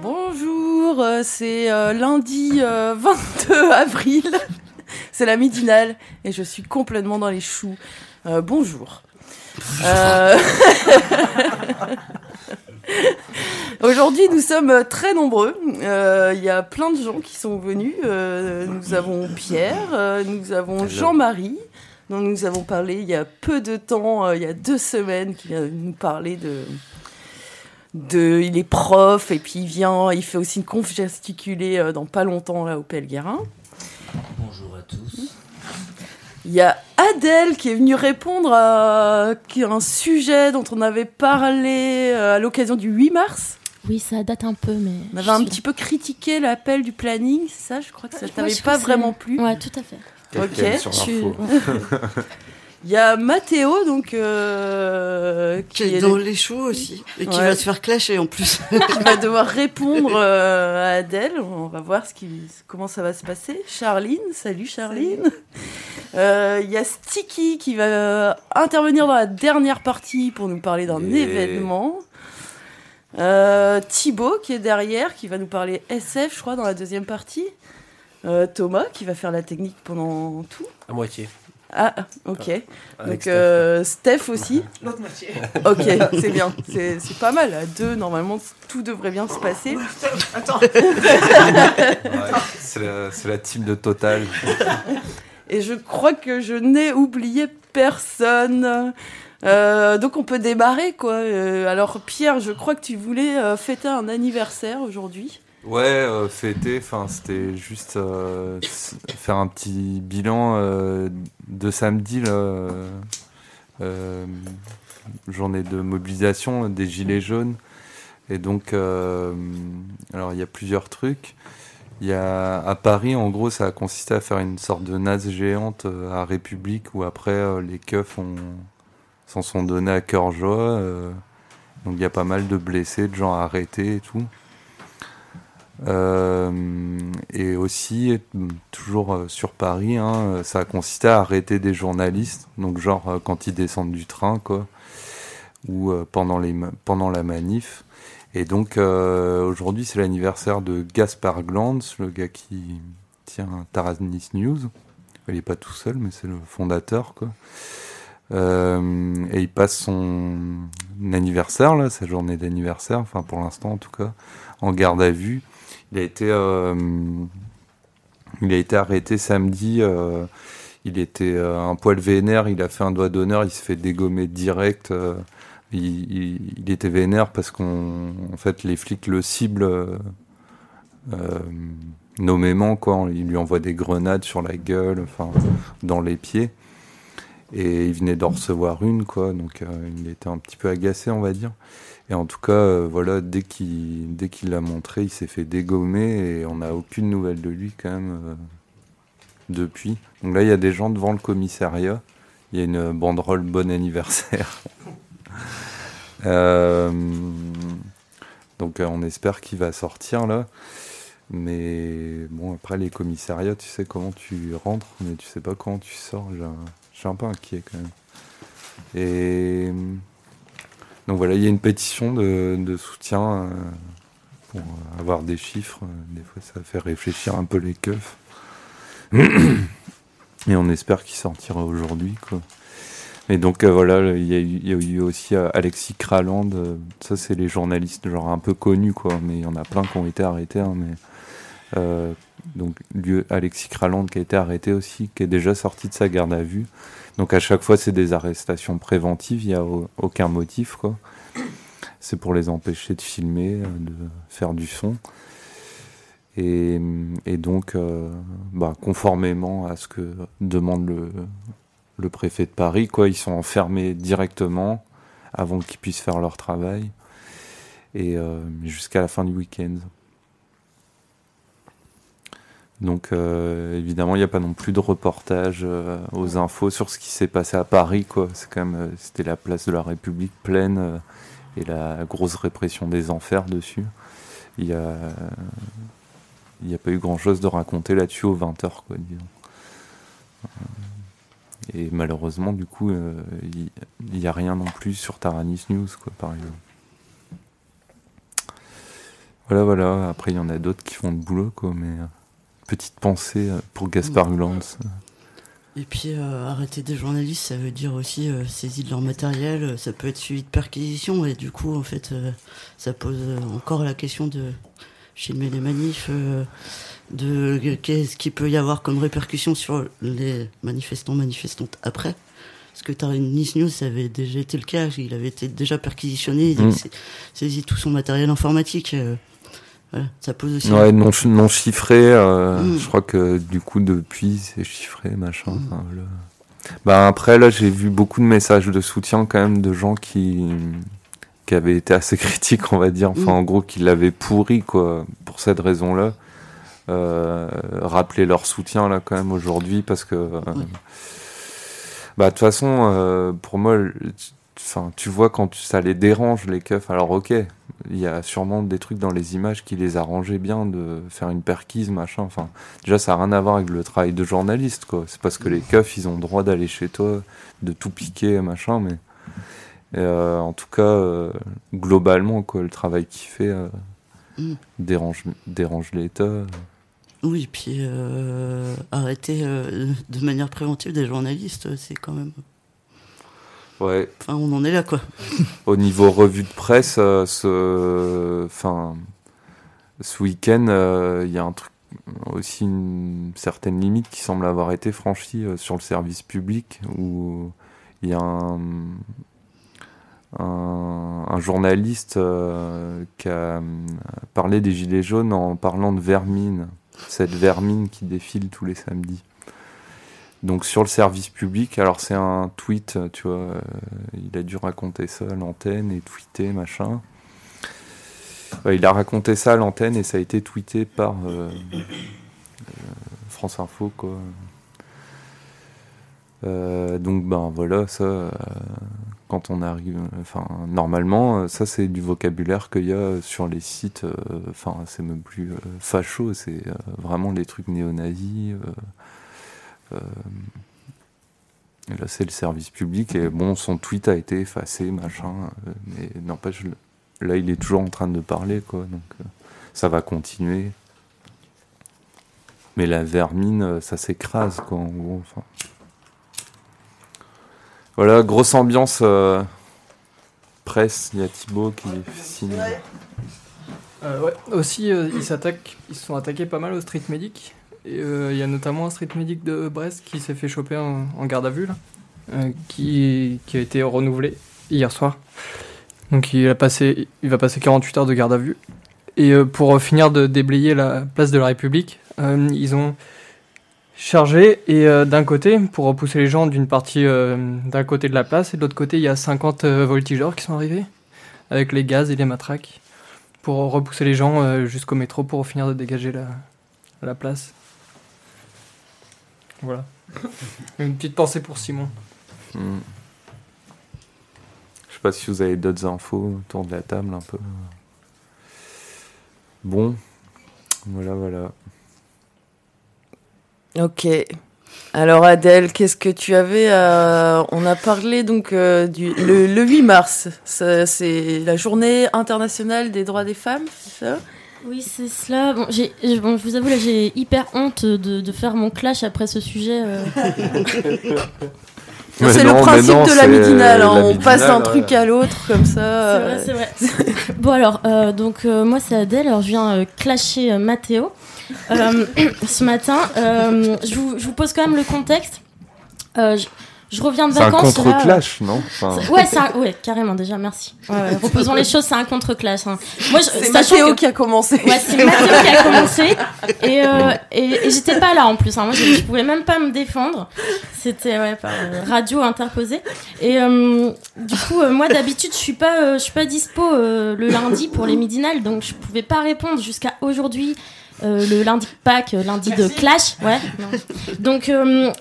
Bonjour, euh, c'est euh, lundi euh, 22 avril. c'est la midinale et je suis complètement dans les choux. Euh, bonjour. Aujourd'hui, nous sommes très nombreux. Euh, Il y a plein de gens qui sont venus. Euh, nous avons Pierre, euh, nous avons Jean-Marie, dont nous avons parlé il y a peu de temps, euh, il y a deux semaines, qui vient nous parler de, de. Il est prof et puis il vient, il fait aussi une conf gesticulée dans pas longtemps là au Pelguerin. Bonjour à tous. Il y a Adèle qui est venue répondre à un sujet dont on avait parlé euh, à l'occasion du 8 mars. Oui, ça date un peu, mais. On avait un petit peu critiqué l'appel du planning, c'est ça? Je crois que ça Ouais, t'avait pas vraiment plu. Ouais, tout à fait. Ok. sur Je. Il y a Mathéo, donc euh, Qui qui, est est- dans les choux aussi. Et qui Ouais. va se faire clasher en plus. qui va devoir répondre euh, à Adèle. On va voir ce qui, comment ça va se passer. Charline, salut Charline. Euh, Il y a Sticky qui va euh, intervenir dans la dernière partie pour nous parler d'un événement. Euh, Thibaut qui est derrière, qui va nous parler SF, je crois, dans la deuxième partie. Euh, Thomas qui va faire la technique pendant tout. À moitié. Ah, ok. Avec Donc Steph. euh, Steph aussi. L'autre moitié. Ok, c'est bien. C'est c'est pas mal. À deux, normalement, tout devrait bien se passer. Attends. Ouais, c'est la, c'est la team de Total. Et je crois que je n'ai oublié personne. Euh, donc on peut démarrer quoi. Euh, alors Pierre, je crois que tu voulais euh, fêter un anniversaire aujourd'hui. Ouais, euh, fêter, enfin, c'était juste euh, faire un petit bilan euh, de samedi, là, journée de mobilisation des Gilets jaunes. Et donc, alors il y a plusieurs trucs. Il y a à Paris, en gros, ça a consisté à faire une sorte de naze géante à République où après les keufs s'en sont donnés à cœur joie. donc il y a pas mal de blessés, de gens arrêtés et tout. Euh, et aussi, toujours euh, sur Paris, hein, ça a consisté à arrêter des journalistes, donc genre euh, quand ils descendent du train, quoi, ou pendant, les, pendant la manif. Et donc aujourd'hui, c'est l'anniversaire de Gaspard Glanz, le gars qui tient Taranis News. Il n'est pas tout seul, mais c'est le fondateur, quoi. Et il passe son anniversaire, là, sa journée d'anniversaire, enfin pour l'instant en tout cas, en garde à vue. Il a été, euh, il a été arrêté samedi. euh, il était euh, un poil vénère. Il a fait un doigt d'honneur. Il se fait dégommer direct. il, était vénère parce qu'on, en fait, les flics le ciblent nommément. Quoi. Il lui envoie des grenades sur la gueule, enfin, dans les pieds. Et il venait d'en recevoir une, quoi. Donc, euh, il était un petit peu agacé, on va dire. Et en tout cas, euh, voilà, dès qu'il dès l'a montré, il s'est fait dégommer et on n'a aucune nouvelle de lui quand même euh, depuis. Donc là, il y a des gens devant le commissariat. Il y a une banderole bon anniversaire. Donc on espère qu'il va sortir là. Mais bon, après les commissariats, tu sais comment tu rentres, mais tu sais pas comment tu sors. Suis un peu inquiet quand même. Et donc voilà, il y a une pétition de, soutien euh, pour avoir des chiffres. Des fois, ça fait réfléchir un peu les keufs. Et on espère qu'il sortira aujourd'hui, quoi. Et donc euh, voilà, il y, a eu- aussi euh, Alexis Kraland. ça, c'est les journalistes genre un peu connus, quoi. Mais il y en a plein qui ont été arrêtés. hein, mais donc lui, Alexis Kraland qui a été arrêté aussi, qui est déjà sorti de sa garde à vue. Donc à chaque fois, c'est des arrestations préventives. Il n'y a au- aucun motif. C'est pour les empêcher de filmer, euh, de faire du son. Et, donc, euh, bah, conformément à ce que demande le, préfet de Paris, ils sont enfermés directement avant qu'ils puissent faire leur travail et euh, jusqu'à la fin du week-end. Donc euh, évidemment, il n'y a pas non plus de reportage euh, aux infos sur ce qui s'est passé à Paris. Quoi. C'est quand même, euh, c'était la place de la République pleine et la grosse répression des enfers dessus. Il y a, n'y a pas eu grand-chose de raconter là-dessus aux 20h, quoi, disons. Et malheureusement, du coup, il n'y a rien non plus sur Taranis News, quoi, par exemple. Voilà, voilà. Après, il y en a d'autres qui font le boulot, quoi, mais petite pensée euh, pour Gaspard Hulans. Et puis euh, arrêter des journalistes, ça veut dire aussi euh, saisie de leur matériel, euh, ça peut être suivi de perquisition et du coup en fait euh, ça pose encore la question de filmer les manifs, de qu'est-ce qu'il peut y avoir comme répercussion sur les manifestants manifestantes après. Parce que Nice News, ça avait déjà été le cas, il avait été déjà perquisitionné, il Mm. avait sa- saisi tout son matériel informatique. Voilà, ça pose aussi. Ouais, non, non chiffré. euh, Mm. Je crois que du coup, depuis, c'est chiffré, machin. le- Bah, après, là, j'ai vu beaucoup de messages de soutien quand même de gens qui, qui avaient été assez critiques, on va dire. Enfin, Mm. en gros, qui l'avaient pourri, quoi, pour cette raison-là. Euh, rappeler leur soutien, là, quand même, aujourd'hui, parce que. euh. Bah, de toute façon, pour moi, Enfin, tu vois quand ça les dérange les keufs. Alors ok, il y a sûrement des trucs dans les images qui les arrangeaient bien de faire une perquise, machin. Enfin, déjà ça a rien à voir avec le travail de journaliste, quoi. C'est parce que les keufs, ils ont le droit d'aller chez toi, de tout piquer, machin. Mais euh, en tout cas, euh, globalement, quoi, le travail qu'il fait euh, Mm. dérange, dérange l'État. Oui, puis arrêter de manière préventive des journalistes, c'est quand même. Ouais. Enfin, on en est là, quoi. Au niveau revue de presse, euh, ce, enfin, ce week-end, euh, il y a un truc aussi une certaine limite qui semble avoir été franchie euh, sur le service public où il y a un, un, un journaliste qui a parlé des gilets jaunes en parlant de vermine, cette vermine qui défile tous les samedis. Donc sur le service public, alors c'est un tweet, tu vois, euh, il a dû raconter ça à l'antenne et tweeter, machin. Il a raconté ça à l'antenne et ça a été tweeté par euh, euh, France Info, quoi. Donc ben voilà, ça, quand on arrive, enfin normalement, ça c'est du vocabulaire qu'il y a sur les sites. Enfin, c'est même plus facho, c'est vraiment les trucs néo-nazis. Euh, là, c'est le service public. Et bon, son tweet a été effacé, machin. euh, mais n'empêche, là, il est toujours en train de parler, quoi. Donc, euh, ça va continuer. Mais la vermine, ça s'écrase, quoi, en gros. Enfin. Voilà, grosse ambiance presse. Il y a Thibaut qui signe. Euh, ouais. Aussi, ils s'attaquent, ils se sont attaqués pas mal au street medic. Euh, il y a notamment un street medic de Brest qui s'est fait choper en, garde à vue, là, euh, qui, a été renouvelé hier soir. Donc il, a passé, il va passer 48 heures de garde à vue. Et euh, pour finir de déblayer la place de la République, ils ont chargé et d'un côté, pour repousser les gens d'une partie d'un côté de la place, et de l'autre côté, il y a 50 euh, voltigeurs qui sont arrivés avec les gaz et les matraques pour repousser les gens jusqu'au métro pour finir de dégager la place. Voilà. Une petite pensée pour Simon. Hmm. Je sais pas si vous avez d'autres infos autour de la table un peu. Bon, voilà, voilà. Ok. Alors Adèle, qu'est-ce que tu avais à... On a parlé donc euh, du le, le 8 mars. C'est la journée internationale des droits des femmes, c'est ça? Oui, c'est cela. Bon, j'ai, je- bon, je vous avoue, là, j'ai hyper honte de, de faire mon clash après ce sujet. euh. C'est le principe non, de la midinale. hein. la On passe d'un truc ouais. à l'autre comme ça. C'est euh, vrai, c'est vrai. bon, alors, euh, donc, euh, moi, c'est Adèle. Alors, je viens euh, clasher euh, Mathéo. Euh, ce matin, euh, je, vous, je vous pose quand même le contexte. Euh, je, je reviens de C'est un vacances. là, contre-clash, non Enfin, Ouais, un- ouais, carrément déjà, merci. Ouais, ouais, reposons les choses, c'est un contre-clash. hein. Moi, je, C'est Mathéo que- qui a commencé. Ouais, c'est Mathieu qui a commencé et, euh, et, et j'étais pas là en plus. hein. Moi, je, je pouvais même pas me défendre. C'était ouais, par euh, radio interposée. Et euh, du coup, euh, moi d'habitude, je suis pas, euh, je suis pas dispo euh, le lundi pour les midinales, donc je pouvais pas répondre jusqu'à aujourd'hui. Euh, le lundi de Pâques, euh, lundi de Clash, ouais. Donc, euh,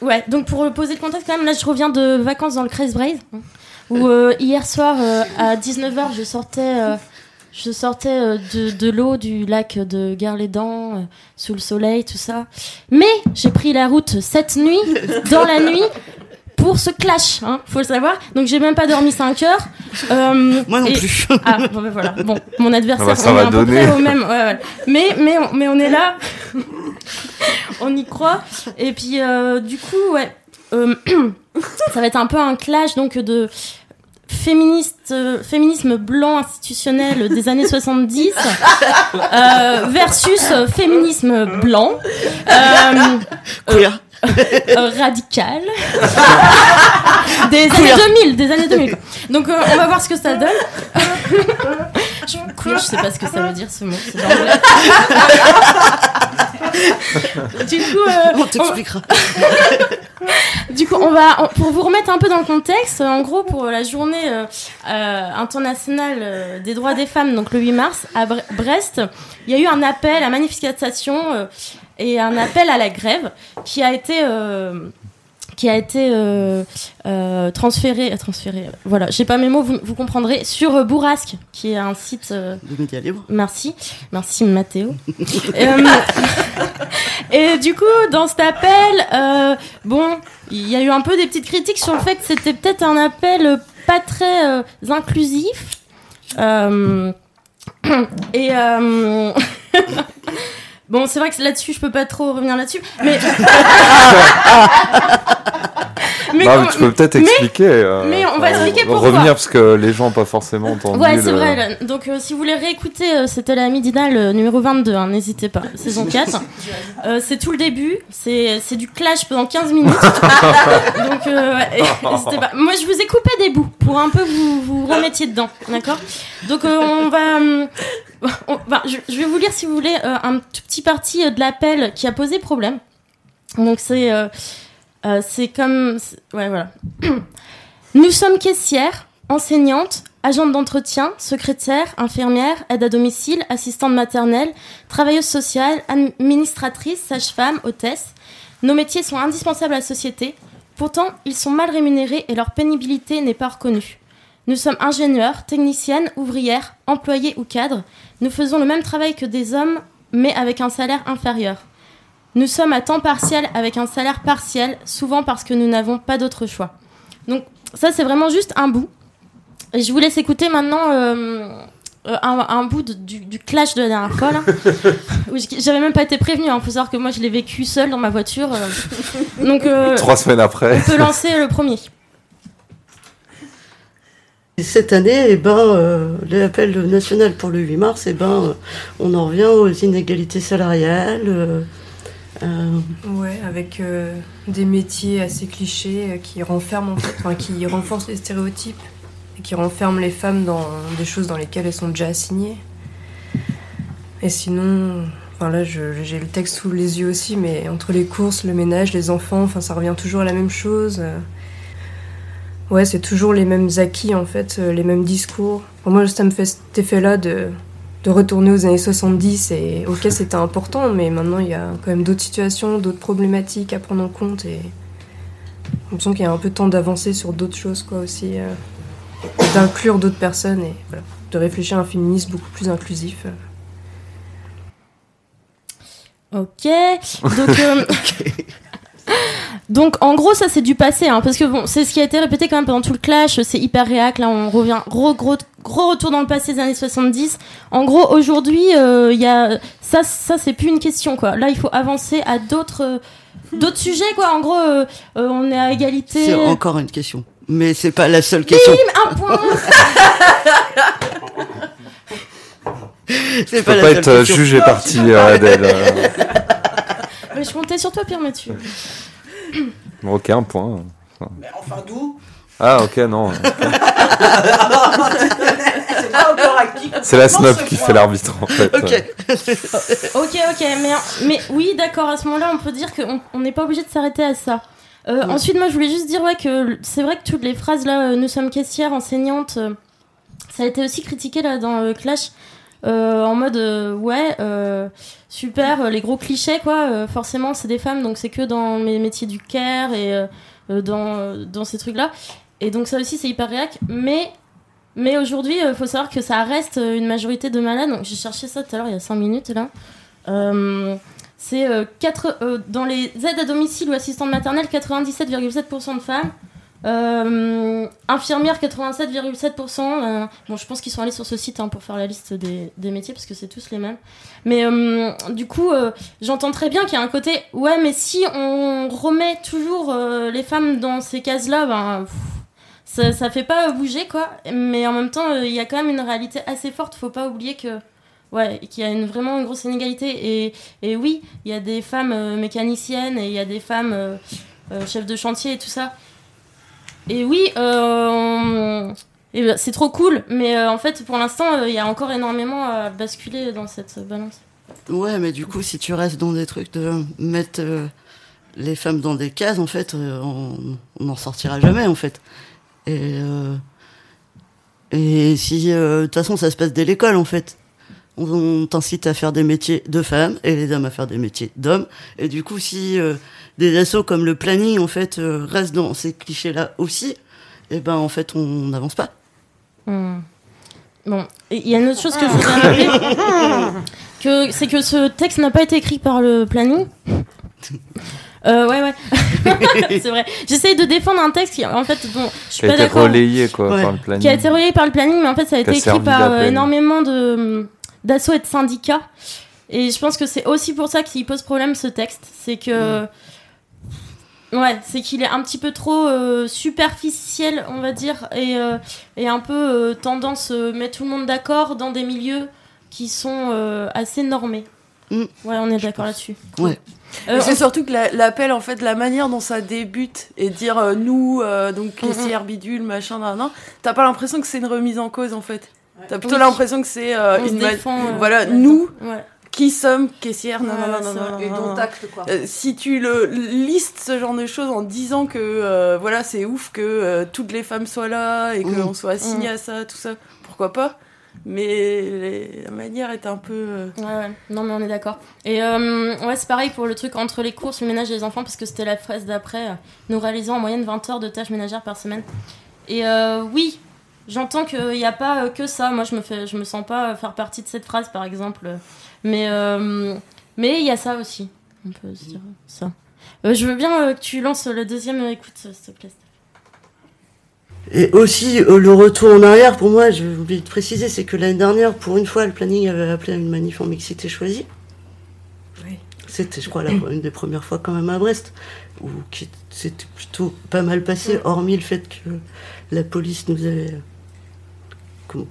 ouais. Donc pour poser le contexte quand même, là je reviens de vacances dans le Crest Braze, hein, où euh, hier soir à 19h je sortais je sortais de, de l'eau du lac de euh, sous le soleil, tout ça. Mais j'ai pris la route cette nuit, dans la nuit, pour ce clash, hein, faut le savoir. Donc j'ai même pas dormi 5 heures. Euh, Moi non et- plus. Ah, bon, ben voilà. Bon, mon adversaire, Ah bah, ça on va est à peu donner. près au même. ouais, ouais. Mais, mais, on- mais on est là. on y croit. Et puis, euh, du coup, ouais. euh, ça va être un peu un clash donc de féministe, euh, féminisme blanc institutionnel des années 70 euh, versus euh, féminisme blanc euh, Queer. radical. Des années 2000 des années 2000 donc on va voir ce que ça donne je, queer, je sais pas ce que ça veut dire ce mot de du coup euh, On t'expliquera. du coup, on va on- pour vous remettre un peu dans le contexte. En gros, pour la journée euh, euh, internationale euh, des droits des femmes, donc le 8 mars à Bre- Brest, il y a eu un appel à manifestation euh, et un appel à la grève qui a été euh, qui a été euh, euh, transféré, transféré. Voilà, j'ai pas mes mots, vous, vous comprendrez. Sur euh, Bourrasque, qui est un site euh, De médias libres. Merci, merci Mathéo. Euh, et du coup, dans cet appel, euh, bon, il y a eu un peu des petites critiques sur le fait que c'était peut-être un appel pas très euh, inclusif. Euh, et euh, bon, c'est vrai que là-dessus, je peux pas trop revenir là-dessus, mais mais bah, tu peux peut-être mais- expliquer. euh, mais on va expliquer pourquoi. Revenir parce que les gens n'ont pas forcément entendu. Ouais, c'est le- vrai. Donc, euh, si vous voulez réécouter, euh, c'était la midinale numéro 22, hein, n'hésitez pas, saison 4. Euh, c'est tout le début, c'est c'est du clash pendant 15 minutes. Donc, euh, et- n'hésitez pas. Moi, je vous ai coupé des bouts pour un peu vous, vous remettiez dedans, d'accord? Donc, euh, on va. on je, je vais vous lire, si vous voulez, euh, un tout petit parti euh, de l'appel qui a posé problème. Donc, c'est. Euh, c'est comme. Ouais, voilà. Nous sommes caissières, enseignantes, agentes d'entretien, secrétaires, infirmières, aide à domicile, assistantes maternelles, travailleuses sociales, administratrices, sages-femmes, hôtesses. Nos métiers sont indispensables à la société. Pourtant, ils sont mal rémunérés et leur pénibilité n'est pas reconnue. Nous sommes ingénieurs, techniciennes, ouvrières, employés ou cadres. Nous faisons le même travail que des hommes, mais avec un salaire inférieur. Nous sommes à temps partiel avec un salaire partiel, souvent parce que nous n'avons pas d'autre choix. Donc ça, c'est vraiment juste un bout. Et je vous laisse écouter maintenant euh, euh, un, un bout de- du, du clash de la dernière fois. là. Où j- J'avais même pas été prévenue. Il faut savoir que moi, je l'ai vécu seule dans ma voiture. euh. Donc, euh, Trois semaines après. on peut lancer le premier. Et cette année, eh ben, euh, l'appel national pour le 8 mars, eh ben, euh, on en revient aux inégalités salariales. Euh, Ouais, avec euh, des métiers assez clichés euh, qui renferment en fait, qui renforcent les stéréotypes et qui renferment les femmes dans des choses dans lesquelles elles sont déjà assignées. Et sinon, enfin là, j'ai le texte sous les yeux aussi, mais entre les courses, le ménage, les enfants, enfin, ça revient toujours à la même chose. Ouais, c'est toujours les mêmes acquis en fait, euh, les mêmes discours. Pour moi, ça me fait cet effet-là de de retourner aux années 70 et ok c'était important mais maintenant il y a quand même d'autres situations, d'autres problématiques à prendre en compte et j'ai l'impression qu'il y a un peu de temps d'avancer sur d'autres choses quoi aussi, euh, d'inclure d'autres personnes et voilà, de réfléchir à un féminisme beaucoup plus inclusif. euh. Ok. Donc, euh, donc en gros, ça c'est du passé, hein, parce que bon, c'est ce qui a été répété quand même pendant tout le clash. C'est hyper réac. Là, on revient gros, gros, gros retour dans le passé des années 70. En gros, aujourd'hui, euh, il y a ça, ça c'est plus une question quoi. Là, il faut avancer à d'autres, euh, d'autres sujets quoi. En gros, euh, euh, on est à égalité. c'est encore une question. Mais c'est pas la seule question. Un point. C'est pas la seule être euh, question. juge et parti, euh, Adèle. euh. Mais je comptais sur toi, Pierre Mathieu. Ok, un point. Mais enfin, d'où? Ah, ok, non. ok. C'est pas encore acquis. C'est la snob ce qui point. fait l'arbitre, en fait. Ok. Ok, ok, mais, mais oui, d'accord, à ce moment-là, on peut dire qu'on on n'est pas obligé de s'arrêter à ça. Euh, Ouais. Ensuite, moi, je voulais juste dire ouais, que c'est vrai que toutes les phrases là, euh, nous sommes caissières, enseignantes, euh, ça a été aussi critiqué là dans Clash. Euh, en mode euh, ouais euh, super les gros clichés quoi. Forcément c'est des femmes donc c'est que dans les métiers du care et dans, dans ces trucs là et donc ça aussi c'est hyper réac. Mais mais aujourd'hui il faut savoir que ça reste une majorité de malades. Donc j'ai cherché ça tout à l'heure il y a 5 minutes là. C'est quatre- dans les aides à domicile ou assistantes maternelles 97,7% de femmes euh, infirmières 87,7%. euh, bon, je pense qu'ils sont allés sur ce site hein, pour faire la liste des, métiers parce que c'est tous les mêmes. Mais euh, du coup, euh, j'entends très bien qu'il y a un côté ouais, mais si on remet toujours les femmes dans ces cases-là, ben ça, ça fait pas bouger quoi. Mais en même temps, il y a quand même une réalité assez forte. Faut pas oublier que ouais, qu'il y a une, vraiment une grosse inégalité. Et, et oui, il y a des femmes mécaniciennes et il y a des femmes chefs de chantier et tout ça. Et oui, euh, ben, c'est trop cool, mais euh, en fait, pour l'instant, euh, il y a encore énormément à basculer dans cette balance. Ouais, mais du coup, si tu restes dans des trucs de mettre les femmes dans des cases, en fait, on n'en sortira jamais, en fait. Et, et si, de toute façon, ça se passe dès l'école, en fait. On, t'incite à faire des métiers de femmes et les hommes à faire des métiers d'hommes. Et du coup, si euh, des assos comme le planning, en fait, euh, restent dans ces clichés-là aussi, et ben, en fait, on n'avance pas. Hmm. Bon, il y a une autre chose que je voudrais rappeler, que c'est que ce texte n'a pas été écrit par le planning. Euh, ouais, ouais, c'est vrai. J'essaye de défendre un texte qui, en fait, bon, je suis Qui a pas été d'accord. relayé, quoi, Ouais. par le planning. qui a été relayé par le planning, mais en fait, ça a été écrit par euh, énormément de d'assauts et de syndicats. Et je pense que c'est aussi pour ça qu'il pose problème ce texte. C'est que. Ouais, c'est qu'il est un petit peu trop euh, superficiel, on va dire, et, euh, et un peu euh, tendance euh, mettre tout le monde d'accord dans des milieux qui sont euh, assez normés. Mm. Ouais, on est d'accord là-dessus. Ouais. Euh, c'est surtout que la- l'appel, en fait, la manière dont ça débute et dire euh, nous, euh, donc caissière bidule, machin, nan, nan, t'as pas l'impression que c'est une remise en cause en fait. T'as plutôt Oui. l'impression que c'est euh, une défend, euh, voilà, nous ouais. qui sommes caissières, nan, vrai. nan, Et dont acte, quoi. Euh, si tu le listes ce genre de choses en disant que euh, voilà c'est ouf que euh, toutes les femmes soient là et qu'on Mm. soit assigné à ça, tout ça, pourquoi pas? Mais les- la manière est un peu. euh, Ouais, ouais, non mais on est d'accord. Et euh, ouais, c'est pareil pour le truc entre les courses, le ménage et les enfants, parce que c'était la phrase d'après. euh, Nous réalisons en moyenne 20 heures de tâches ménagères par semaine. Et euh, oui, j'entends qu'il n'y a pas euh, que ça. Moi, je me, fais, je me sens pas faire partie de cette phrase, par exemple. Mais euh, mais il y a ça aussi. On peut se dire ça. Euh, je veux bien euh, que tu lances le deuxième écoute, s'il te plaît. Et aussi, euh, le retour en arrière, pour moi, j'ai oublié de préciser, c'est que l'année dernière, pour une fois, le planning avait appelé à une manif en mixité choisie. Oui. C'était, je crois, la, une des premières fois quand même à Brest, où c'était plutôt pas mal passé, hormis le fait que la police nous avait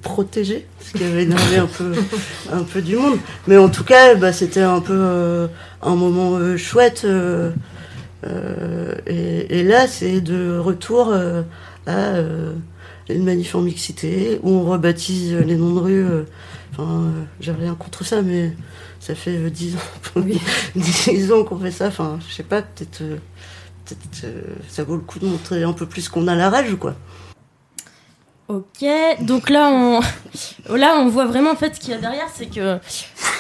protégés, ce qui avait énervé un peu, un peu du monde. Mais en tout cas, bah, c'était un peu euh, un moment euh, chouette. euh, et, et là, c'est de retour à une manif en mixité où on rebaptise les noms de rue. Enfin, j'ai rien contre ça, mais ça fait euh, 10 ans, 10 ans qu'on fait ça. Enfin, je sais pas, peut-être, ça vaut le coup de montrer un peu plus qu'on a la rage, quoi. Ok, donc là on, là on voit vraiment en fait ce qu'il y a derrière, c'est que euh,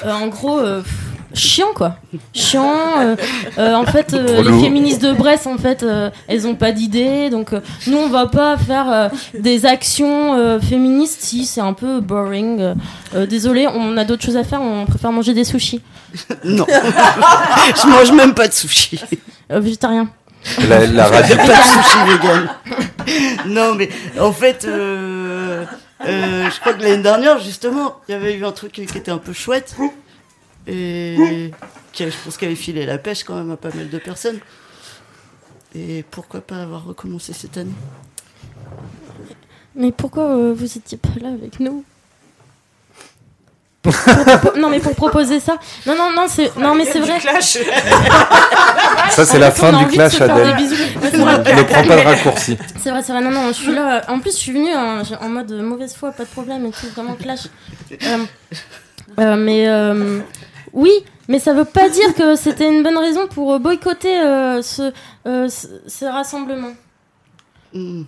en gros euh, pff, chiant quoi, chiant. euh, euh, en fait, euh, les féministes de Brest en fait, euh, elles ont pas d'idée, donc euh, nous on va pas faire euh, des actions euh, féministes si c'est un peu boring. désolé, on a d'autres choses à faire, on préfère manger des sushis, Non, je mange même pas de sushi. euh, végétarien. La, la radio, pas de sushi vegan. non, mais en fait, euh, euh, je crois que l'année dernière, justement, il y avait eu un truc qui était un peu chouette. Et qui, je pense, qu'il avait filé la pêche quand même à pas mal de personnes. Et pourquoi pas avoir recommencé cette année? Mais pourquoi euh, vous étiez pas là avec nous? Non mais pour proposer ça. Non non non c'est non mais c'est vrai. Ça, c'est la fin du de clash, Adèle. Ne prends pas le raccourci. C'est vrai, c'est vrai. Non, non, je suis là. En plus, je suis venue en, en mode mauvaise foi, pas de problème et tout, vraiment clash. Euh, euh, mais euh, oui, mais ça veut pas dire que c'était une bonne raison pour boycotter euh, ce, euh, ce, ce rassemblement. Hmm.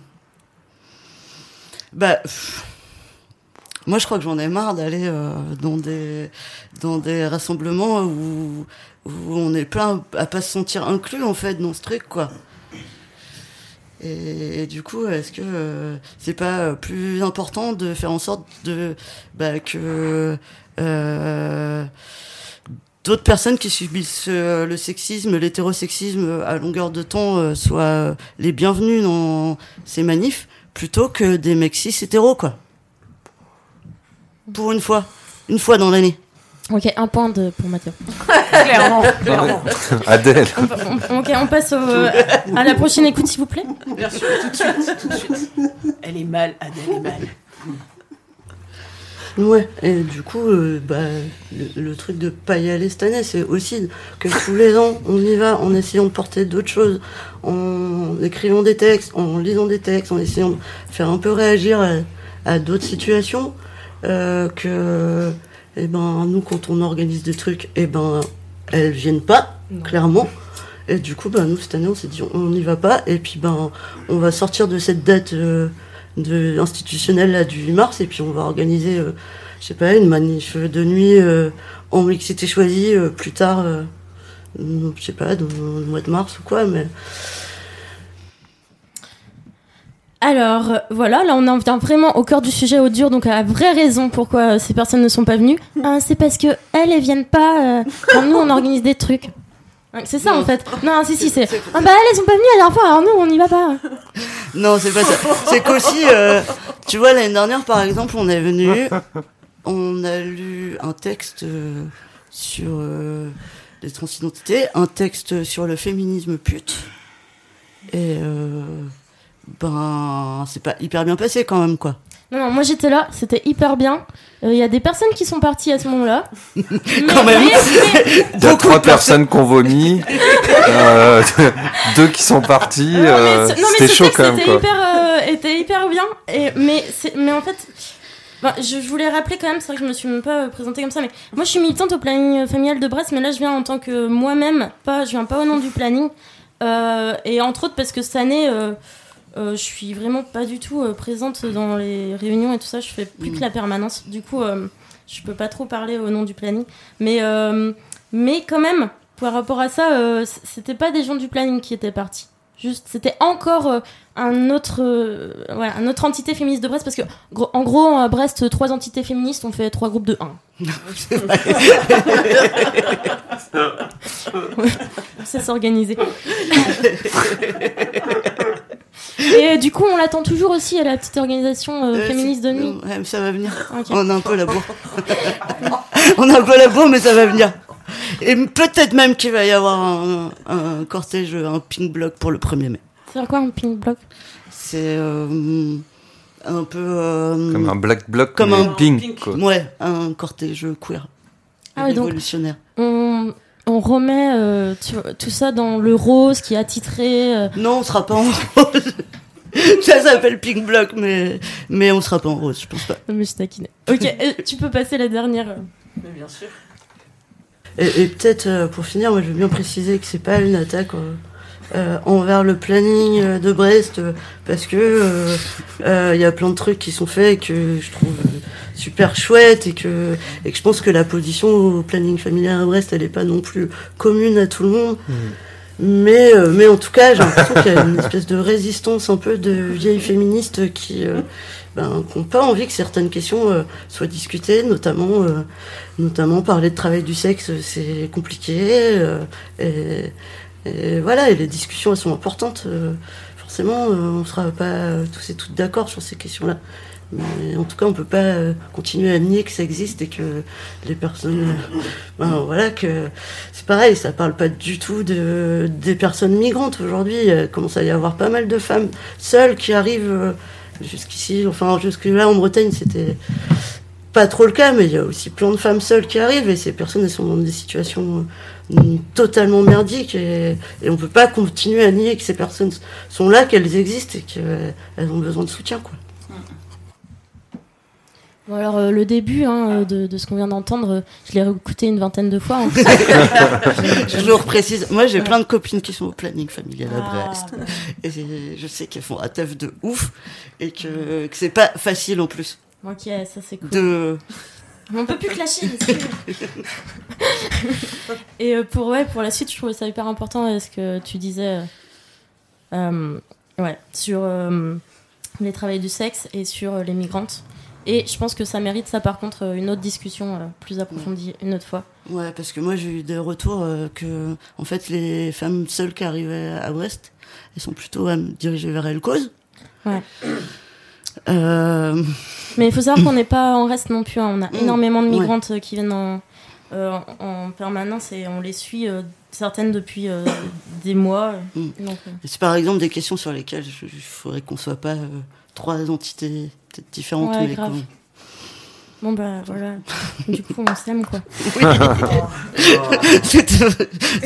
Bah, pff, moi je crois que j'en ai marre d'aller euh, dans des dans des rassemblements où où on est plein à pas se sentir inclus en fait dans ce truc quoi. Et, du coup, est-ce que euh, c'est pas plus important de faire en sorte de bah, que euh, d'autres personnes qui subissent euh, le sexisme, l'hétérosexisme à longueur de temps euh, soient les bienvenus dans ces manifs plutôt que des mecs cis hétéros quoi. Pour une fois, une fois dans l'année. Ok, un point de, pour Mathieu. Clairement, clairement. Adèle. On, ok, on passe au- à la prochaine écoute, s'il vous plaît. Bien sûr, tout de suite, tout de suite. Elle est mal, Adèle est mal. Ouais, et du coup, euh, bah, le, le truc de pas y aller cette année, c'est aussi que tous les ans, on y va en essayant de porter d'autres choses, en écrivant des textes, en lisant des textes, en essayant de faire un peu réagir à, à d'autres situations, euh, que, eh ben, nous, quand on organise des trucs, eh ben, elles viennent pas, clairement. Et du coup, ben, nous, cette année, on s'est dit, on n'y va pas, et puis, ben, on va sortir de cette date, euh, de institutionnelle là du 8 mars. Et puis on va organiser euh, je sais pas une manif de nuit en mixité choisie plus tard je sais pas dans le mois de mars ou quoi. Mais Alors euh, voilà, là on en vient vraiment au cœur du sujet au dur, donc à la vraie raison pourquoi euh, ces personnes ne sont pas venues. Ah, c'est parce que elles, elles viennent pas. euh, quand nous on organise des trucs. C'est ça en fait. Non, si si c'est. Ah bah elles, elles sont pas venues la dernière fois, alors nous on n'y va pas. non c'est pas ça c'est qu'aussi euh, tu vois l'année dernière par exemple on est venu on a lu un texte euh, sur euh, les transidentités un texte sur le féminisme pute et euh, ben c'est pas hyper bien passé quand même quoi Non, non, moi j'étais là, c'était hyper bien. Euh, Il y a des personnes qui sont parties à ce moment-là. Quand même. Il y a trois personnes qu'on vomit, euh, deux qui sont mais euh, C'était chaud quand même. était Quoi. hyper, euh, était hyper bien. Et, mais, c'est- mais en fait, ben, je, je voulais rappeler quand même, c'est vrai que je me suis même pas euh, présentée comme ça, mais moi je suis militante au planning familial de Brest, mais là je viens en tant que moi-même, pas, je viens pas au nom du planning. Euh, et entre autres parce que cette année, euh, je suis vraiment pas du tout euh, présente dans les réunions et tout ça, je fais plus que la permanence. Du coup, euh, je peux pas trop parler au nom du planning. Mais, euh, mais quand même, par rapport à ça, euh, c'était pas des gens du planning qui étaient partis. Juste, c'était encore euh, un autre, euh, voilà, une autre entité féministe de Brest parce que, gros- en gros, à Brest, trois entités féministes, on fait trois groupes de 1. Ça s'organiser. Et euh, du coup, on l'attend toujours aussi à la petite organisation euh, Euh, féministe de nuit. Ouais, ça va venir. On a un peu la bourre. on a un peu la bourre, mais ça va venir. Et peut-être même qu'il va y avoir un, un cortège, un pink block pour le 1er mai. C'est quoi un pink block C'est euh, un peu. euh, Comme un black bloc, Comme mais un pink. Ouais, un cortège queer. Ah oui, donc révolutionnaire. on, on remet euh, tu vois, tout ça dans le rose qui est attitré. euh, Non, on sera pas en rose. ça s'appelle pink block, mais, mais on sera pas en rose, je pense pas. mais je taquine. Ok, euh, tu peux passer la dernière. Mais bien sûr. Et, et peut-être euh, pour finir, moi je veux bien préciser que c'est pas une attaque envers le planning euh, de Brest parce que euh, euh, il y a plein de trucs qui sont faits et que je trouve super chouette et que et que je pense que la position au planning familial à Brest elle est pas non plus commune à tout le monde. Mais, euh, mais en tout cas, j'ai l'impression qu'il y a une espèce de résistance un peu de vieilles féministes qui euh, ben, n'ont pas envie que certaines questions euh, soient discutées, notamment, euh, notamment parler de travail du sexe, c'est compliqué. euh, et, et voilà, et les discussions, elles sont importantes. euh, forcément, euh, on ne sera pas tous et toutes d'accord sur ces questions-là. Mais en tout cas, on peut pas euh, continuer à nier que ça existe et que les personnes, euh, voilà, que c'est pareil, ça parle pas du tout de des personnes migrantes aujourd'hui. Il commence à y avoir pas mal de femmes seules qui arrivent euh, jusqu'ici, enfin jusque là en Bretagne, c'était pas trop le cas, mais il y a aussi plein de femmes seules qui arrivent et ces personnes sont dans des situations totalement merdiques et, et on peut pas continuer à nier que ces personnes sont là, qu'elles existent et qu'elles ont besoin de soutien. Quoi. Bon, alors euh, le début hein, euh, de, de ce qu'on vient d'entendre, euh, je l'ai réécouté une vingtaine de fois. hein. je le reprécise, moi j'ai plein de copines qui sont au planning familial à Ah. Brest et je sais qu'elles font un taf de ouf et que, que c'est pas facile en plus Ok, ça c'est cool. de On peut plus clasher. Et euh, pour ouais, pour la suite, je trouvais ça hyper important ce que tu disais, euh, euh, ouais, sur euh, les travailleurs du sexe et sur euh, les migrantes. Et je pense que ça mérite ça par contre euh, une autre discussion euh, plus approfondie une autre fois. Ouais, parce que moi j'ai eu des retours euh, que, en fait, les femmes seules qui arrivaient à Brest, elles sont plutôt à me diriger vers El Cause. Ouais. Euh, Mais il faut savoir qu'on n'est pas en reste non plus. hein. On a Mm. énormément de migrantes euh, qui viennent en, euh, en permanence et on les suit euh, certaines depuis euh, des mois. Mm. Euh, c'est par exemple des questions sur lesquelles il faudrait qu'on soit pas euh, trois entités peut-être différentes, Ouais, mais grave. qu'on- bon bah voilà. du coup, on s'aime quoi. C'était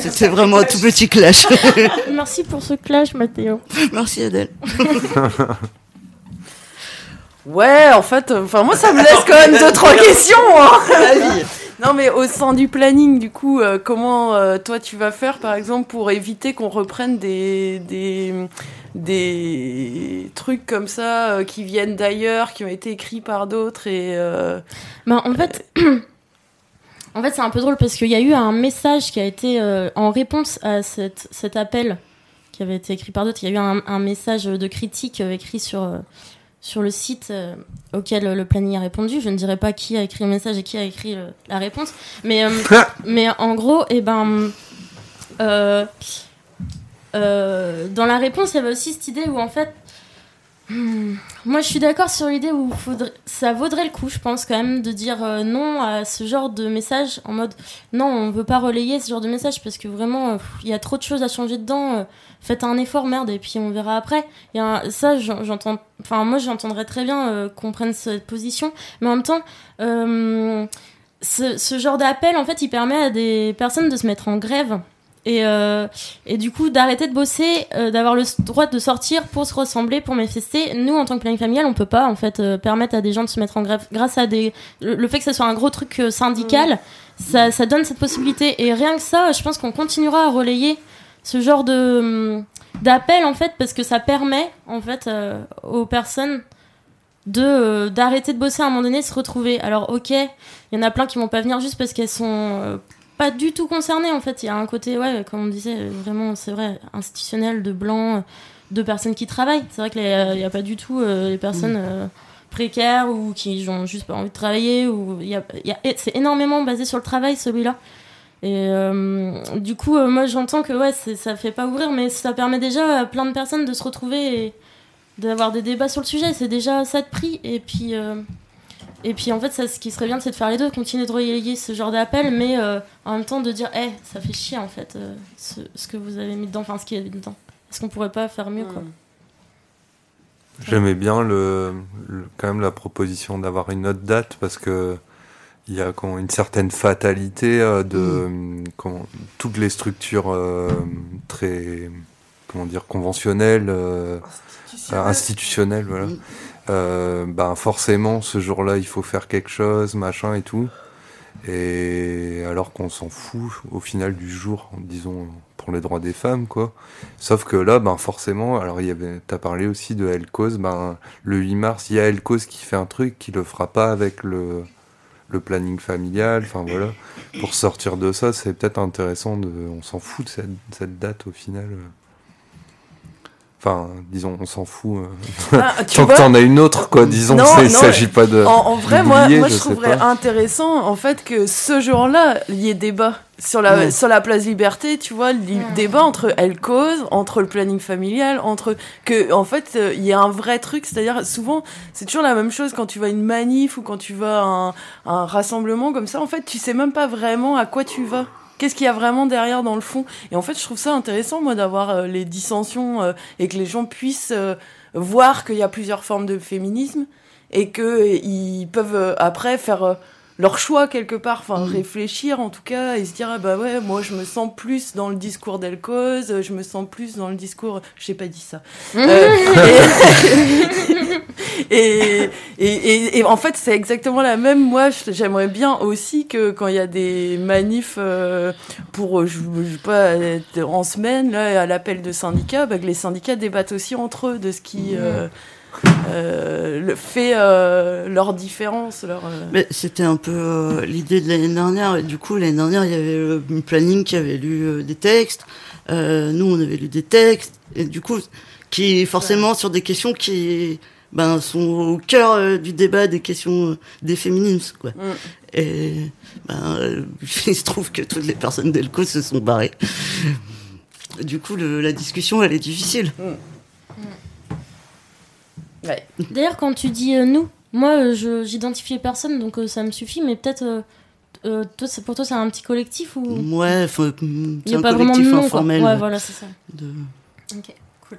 c'était vraiment un tout petit clash. Merci pour ce clash, Mathéo. Merci Adèle. Ouais, en fait, enfin moi ça me laisse quand même deux trois questions. hein. Mais au sein du planning, du coup, euh, comment euh, toi tu vas faire par exemple pour éviter qu'on reprenne des des des trucs comme ça euh, qui viennent d'ailleurs, qui ont été écrits par d'autres et Bah, en fait, en fait c'est un peu drôle parce qu'il y a eu un message qui a été en réponse à cet appel qui avait été écrit par d'autres. Il y a eu un, message de critique écrit sur, sur le site euh, auquel le planning a répondu. Je ne dirai pas qui a écrit le message et qui a écrit euh, la réponse. Mais, euh, mais en gros, eh ben, euh, dans la réponse, il y avait aussi cette idée où en fait, hmm, moi je suis d'accord sur l'idée où ça vaudrait le coup, je pense quand même, de dire euh, non à ce genre de message en mode non, on veut pas relayer ce genre de message parce que vraiment, euh, il y a trop de choses à changer dedans. euh, faites un effort, merde, et puis on verra après. Ça, j'en- j'entends. Enfin, moi, j'entendrais très bien qu'on prenne cette position, mais en même temps. ce genre d'appel, en fait, il permet à des personnes de se mettre en grève et, euh, et du coup d'arrêter de bosser, euh, d'avoir le droit de sortir pour se ressembler, pour manifester. Nous, en tant que planning familial, on peut pas en fait euh, permettre à des gens de se mettre en grève grâce à des le, le fait que ce soit un gros truc syndical, ça, ça donne cette possibilité. Et rien que ça, je pense qu'on continuera à relayer ce genre de hum, d'appel en fait parce que ça permet en fait aux personnes de euh, d'arrêter de bosser à un moment donné, se retrouver. Alors ok, il y en a plein qui vont pas venir juste parce qu'elles sont euh, pas du tout concernées en fait. Il y a un côté ouais, comme on disait, euh, vraiment c'est vrai institutionnel de blanc, de personnes qui travaillent. C'est vrai qu'il n'y a pas du tout euh, les personnes euh, précaires ou qui ont juste pas envie de travailler ou il y a, y a- c'est énormément basé sur le travail celui-là. Et euh, du coup, euh, moi j'entends que ouais, c'est- ça fait pas ouvrir, mais ça permet déjà à plein de personnes de se retrouver et d'avoir des débats sur le sujet. C'est déjà ça de prix. Et puis, euh, et puis en fait, ça, ce qui serait bien, c'est de faire les deux, continuer de relayer ce genre d'appel, mais euh, en même temps de dire, hé, ça fait chier en fait, euh, ce, ce que vous avez mis dedans, enfin ce qui est dedans. Est-ce qu'on pourrait pas faire mieux quoi J'aimais bien le, le- quand même la proposition d'avoir une autre date parce que il y a quand une certaine fatalité euh, de Mm. comment- toutes les structures euh, très comment dire conventionnelles euh, institutionnelles voilà. Euh, ben forcément ce jour-là il faut faire quelque chose machin et tout et alors qu'on s'en fout au final du jour disons pour les droits des femmes quoi Sauf que là, ben forcément, alors il y avait, t'as parlé aussi de Elcos, ben le 8 mars, il y a Elcos qui fait un truc, qui le fera pas avec le planning familial, enfin voilà. Pour sortir de ça, c'est peut-être intéressant de, on s'en fout de cette date au final. Enfin, disons, on s'en fout. euh, Ah, tu Tant que t'en as une autre, quoi. Disons, Non, c'est- il non, s'agit pas de. en, en vrai, moi, moi je, trouverais pas. intéressant en fait que ce jour-là, il y ait débat sur la, Ouais. sur la place Liberté, tu vois, le li- débat entre elle cause, entre le planning familial, entre que en fait euh, il y a un vrai truc, c'est-à-dire souvent c'est toujours la même chose quand tu vas à une manif ou quand tu vas à un, un rassemblement comme ça, en fait tu sais même pas vraiment à quoi tu vas. Qu'est-ce qu'il y a vraiment derrière dans le fond? Et en fait, je trouve ça intéressant, moi, d'avoir euh, les dissensions euh, et que les gens puissent euh, voir qu'il y a plusieurs formes de féminisme et que ils peuvent après faire leur choix quelque part, enfin Mm. réfléchir en tout cas et se dire ah bah ouais moi je me sens plus dans le discours d'El Cause, je me sens plus dans le discours, j'ai pas dit ça. Euh, et, et, et, en fait c'est exactement la même. Moi j'aimerais bien aussi que quand il y a des manifs euh, pour euh, je, je sais pas être en semaine là à l'appel de syndicats, bah, que les syndicats débattent aussi entre eux de ce qui euh, euh, le- fait euh, leur différence, leur. euh, Mais c'était un peu euh, l'idée de l'année dernière. Et du coup, l'année dernière, il y avait euh, une planning qui avait lu euh, des textes. Euh, nous, on avait lu des textes. Et du coup, qui forcément sur des questions qui ben, sont au cœur euh, du débat des questions euh, des féminismes. Quoi. Mm. Et ben, euh, il se trouve que toutes les personnes d'Elco se sont barrées. Du coup, le, la discussion, elle est difficile. Ouais. D'ailleurs, quand tu dis euh, nous, moi, euh, je j'identifiais personne, donc euh, ça me suffit, mais peut-être. euh, euh, toi, pour toi, c'est un petit collectif ou? Ouais, faut- Il c'est n'y a un pas vraiment de collectif nom, quoi. informel. Ouais, voilà, c'est ça. de- Ok, cool.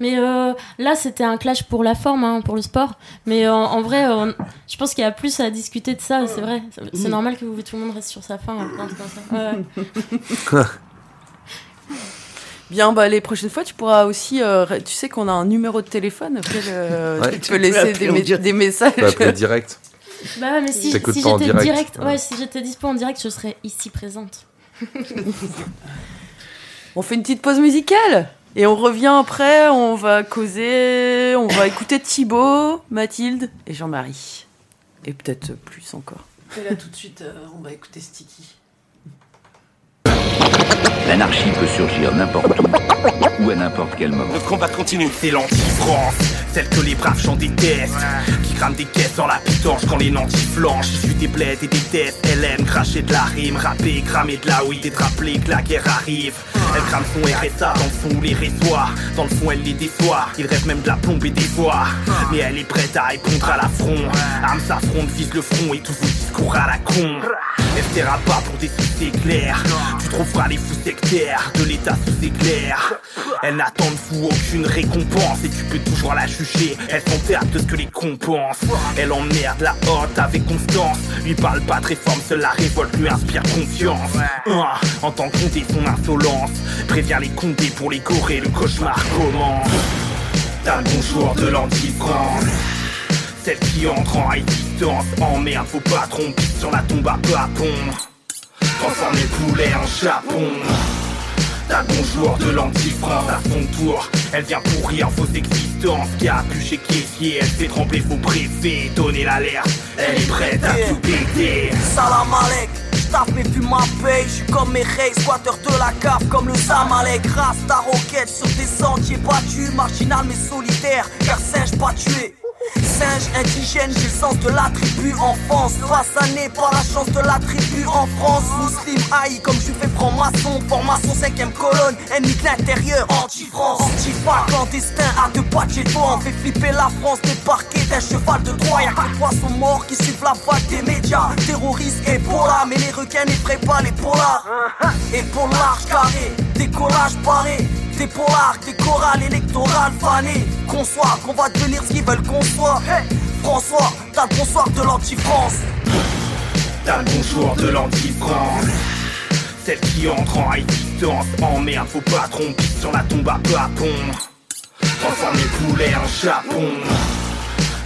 Mais euh, là, c'était un clash pour la forme, hein, pour le sport. Mais euh, en vrai, euh, je pense qu'il y a plus à discuter de ça, c'est vrai. C'est- normal que vous, tout le monde reste sur sa fin. comme ça. Ouais. Bien, bah, les prochaines fois, tu pourras aussi. euh, tu sais qu'on a un numéro de téléphone auquel euh, Ouais. tu Tu peux laisser des, messages. Tu peux appeler direct. Bah ouais, mais si, si pas en j'étais direct. direct, Ouais. ouais, si j'étais dispo en direct, je serais ici présente. On fait une petite pause musicale et on revient après. On va causer. On va écouter Thibaut, Mathilde et Jean-Marie. Et peut-être plus encore. Et là, tout de suite, euh, on va écouter Sticky. L'anarchie peut surgir n'importe où ou à n'importe quel moment. Notre combat continue. C'est l'anti-France, celle que les braves gens détestent. Qui crament des caisses dans la pitanche quand les nantis flanchent. Issus des bleds et des tests, elle aime cracher de la rime, rapper, cramer de la weed et rappeler que la guerre arrive. Elle crame son RSA, dans le fond les reçoit. Dans le fond elle les déçoit, il rêve même de la plomber des voix. Mais elle est prête à répondre à l'affront. Armes s'affrontent, vise le front et tous vos discours à la con. Elle se taira pas pour des succès clairs. Tu trouveras les fous sectaires de l'état sous éclair. Elle n'attend de vous aucune récompense et tu peux toujours la juger. Elle s'en perd de ce que les compensent. Elle emmerde la haute avec constance. Lui parle pas très forme, seule la révolte lui inspire confiance. Ah, entend compter son insolence. Prévient les condés pour les corées, le cauchemar commence. T'as bonjour de l'anti-France. Celle qui entre en résistance Emmerde vos patrons Pisse sur la tombe à pondre Transforme les poulets en chapon. T'as bonjour de l'anti-France à son tour. Elle vient pourrir vos existences. Pu chez caissier Elle fait trembler vos préfets. Donner l'alerte Elle est prête à tout péter. Salam alek, j'taffe mes fumes ma paye, j'suis comme mes rays, squatter de la cave comme le Zamalek, race ta roquette sur des sentiers battus, marginal mais solitaire, car singe pas tué. Singe indigène, j'ai le sens de la tribu en France. Façonné par la chance de la tribu en France. Muslim haï comme je fais franc-maçon. Formation cinquième colonne, ennemi de l'intérieur Anti-France, anti-fa, clandestin à deux pas de toi On fait flipper la France débarquer d'un cheval de Troie. Y'a que les poissons morts qui suivent la vague des médias. Terroristes et là mais les requins n'effraient pas les polars. Et pour large carré, décollage barré des polars, des chorales électorales fanées. Qu'on soit, qu'on va devenir ce qu'ils veulent qu'on soit François, t'as le bonsoir de l'anti-France. T'as le bonjour de l'anti-France. Celle qui entre en résistance Emmerde vos patrons Pisse sur la tombe à pondre Transforme les poulets en chapon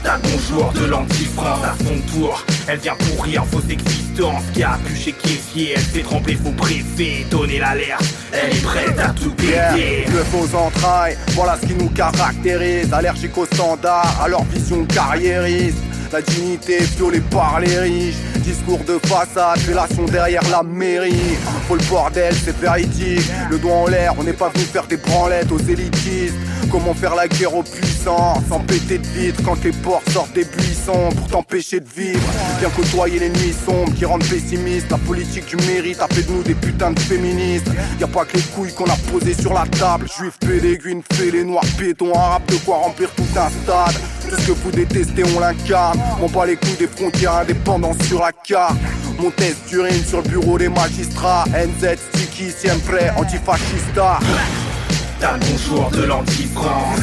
Le bonjour de l'anti-France à son tour Elle vient pourrir vos existences pu chez caissier Elle fait trembler vos préfets Donner l'alerte Elle est prête à tout péter Le aux entrailles, voilà ce qui nous caractérise. Allergique aux standards, à leur vision carriériste. La dignité violée par les riches. Discours de façade, fellation derrière la mairie. Faut le bordel, c'est véridique. Le doigt en l'air, on n'est pas venu faire des branlettes aux élitistes. Comment faire la guerre aux puissants sans péter de vitres quand les porcs sortent des buissons pour t'empêcher de vivre? Bien côtoyer les nuits sombres qui rendent pessimistes. La politique du mérite a fait de nous des putains de féministes. Y a pas que les couilles qu'on a posées sur la table. Juifs, péléguines, fêlés, noirs, béton, arabes, de quoi remplir tout un stade. Tout ce que vous détestez, on l'incarne. On bat les couilles des frontières indépendantes sur la carte. Mon test d'urine sur le bureau des magistrats. NZ, sticky, siempre, antifascista. T'as bonjour de l'anti-France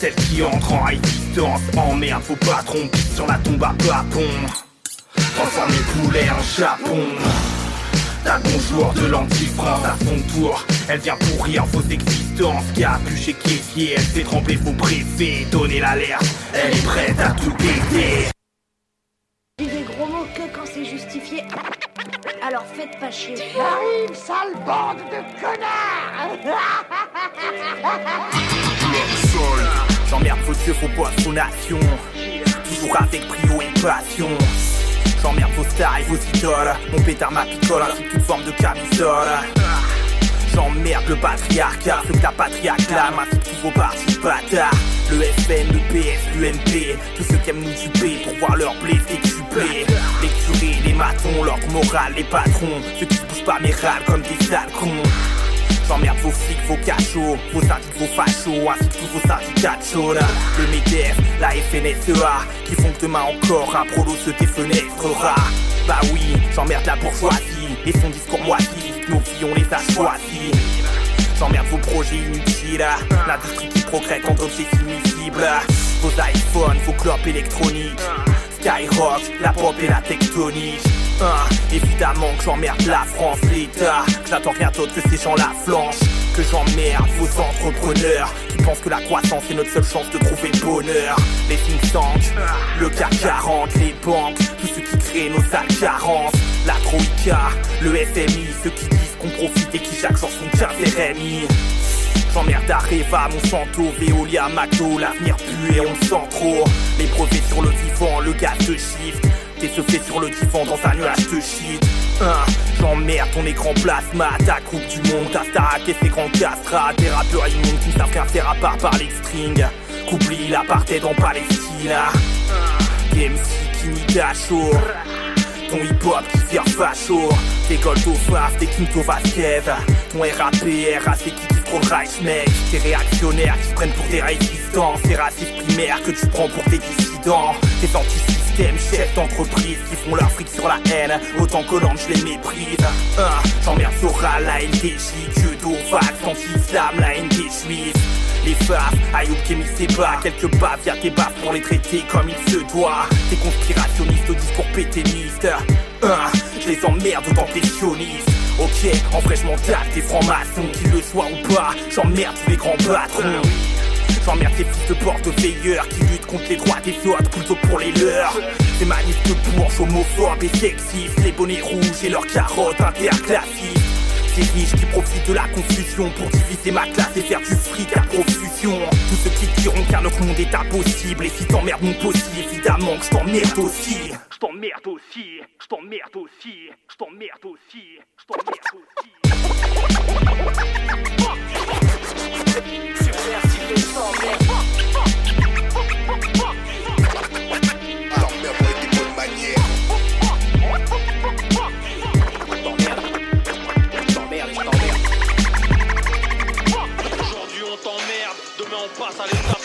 Celle qui entre en résistance existence. Emmerde vos patrons, pisse sur la tombe à papon. Transforme les poulets en Japon. La bonjour de l'anti-France à son tour Elle vient pourrir vos existences. Capuche et elle fait trembler vos préfets Donnez l'alerte, elle est prête à tout péter. Dis des gros mots que quand c'est justifié. Alors faites pas chier. J'arrive, sale bande de connards! J'emmerde vos dieux, vos poissonnations Toujours avec brio et passion J'emmerde vos stars et vos idoles. Mon pétard ma picole ainsi toute forme de camisole. J'emmerde le patriarcat, ceux que la patrie acclame ainsi que tous vos partis bâtards. Le FN, le PS, l'UMP Tous ceux qui aiment nous duper pour voir leur blé décuplé Les curés, les matons, l'ordre moral, les patrons. Ceux qui se bougent pas mes râles comme des sales J'emmerde vos flics, vos cachots, vos syndics, vos fachos, ainsi que tous vos syndicats de. Le MEDEF, la FNSEA, qui font que demain encore un prolo se défenestrera. Bah oui, j'emmerde la bourgeoisie, et son discours moisi, nos vies on les a choisis. J'emmerde vos projets inutiles, l'industrie qui progresse en objets immiscibles. Vos iPhones, vos clopes électroniques, Skyrock, la pop et la tectonique. Hein, évidemment que j'emmerde la France, l'État. Que j'attends rien d'autre que ces gens la flanche Que j'emmerde vos entrepreneurs Qui pensent que la croissance est notre seule chance de trouver le bonheur. Les think tanks, le CAC 40, les banques Tous ceux qui créent nos sales carences La Troïka, le FMI Ceux qui disent qu'on profite et qui chaque jour sont 15 RMI J'emmerde Areva, Monsanto, Veolia, McDo, l'avenir pue et on le sent trop. Les brevets sur le vivant, le gaz de shift. T'es se fait sur le divan dans un nuage de shit. Hein, J'emmerde ton écran plasma, ta coupe du monde, ta Starac et ses grands castrats. Des rappeurs immondes qui savent rien faire à part parler de string. Qu'oublie l'apartheid en Palestine. MC qui ta chaud. Ton hip-hop qui vire facho. Tes Goldo Faf, tes Quinto Vasquez. Ton RAPR, AC qui Reich, mec. Tes réactionnaires qui se prennent pour des résistants. Ces racistes primaires que tu prends pour des dissidents. Tes antisystèmes, chefs d'entreprise qui font leur fric sur la haine. Autant que l'ange les méprise. Hein, J'emmerde Sora, la NDJ, Dieu d'Ovax, anti-islam, la des juifs. Les faves, Ayoub Kémy pas quelques baves, y'a tes baves pour les traiter comme il se doit. T'es conspirationnistes au discours péténiste. Hein, je les emmerde autant que les sionistes. Ok, en vrai je m'en des francs-maçons, qu'ils le soient ou pas. J'emmerde tous les grands patrons. J'emmerde ces fils de porte-veilleurs qui luttent contre les droits des autres plutôt pour les leurs. Ces manifs de bourges homophobes et sexistes, les bonnets rouges et leurs carottes interclassistes. Ces riches qui profitent de la confusion pour diviser ma classe et faire du fric à profusion. Tous ceux qui diront qu'un autre monde est impossible. Et si t'emmerdes mon possible, évidemment que je t'emmerde aussi. Je t'emmerde aussi, je t'emmerde aussi, je t'emmerde aussi, je t'emmerde aussi. Super, si les t'emmerdes.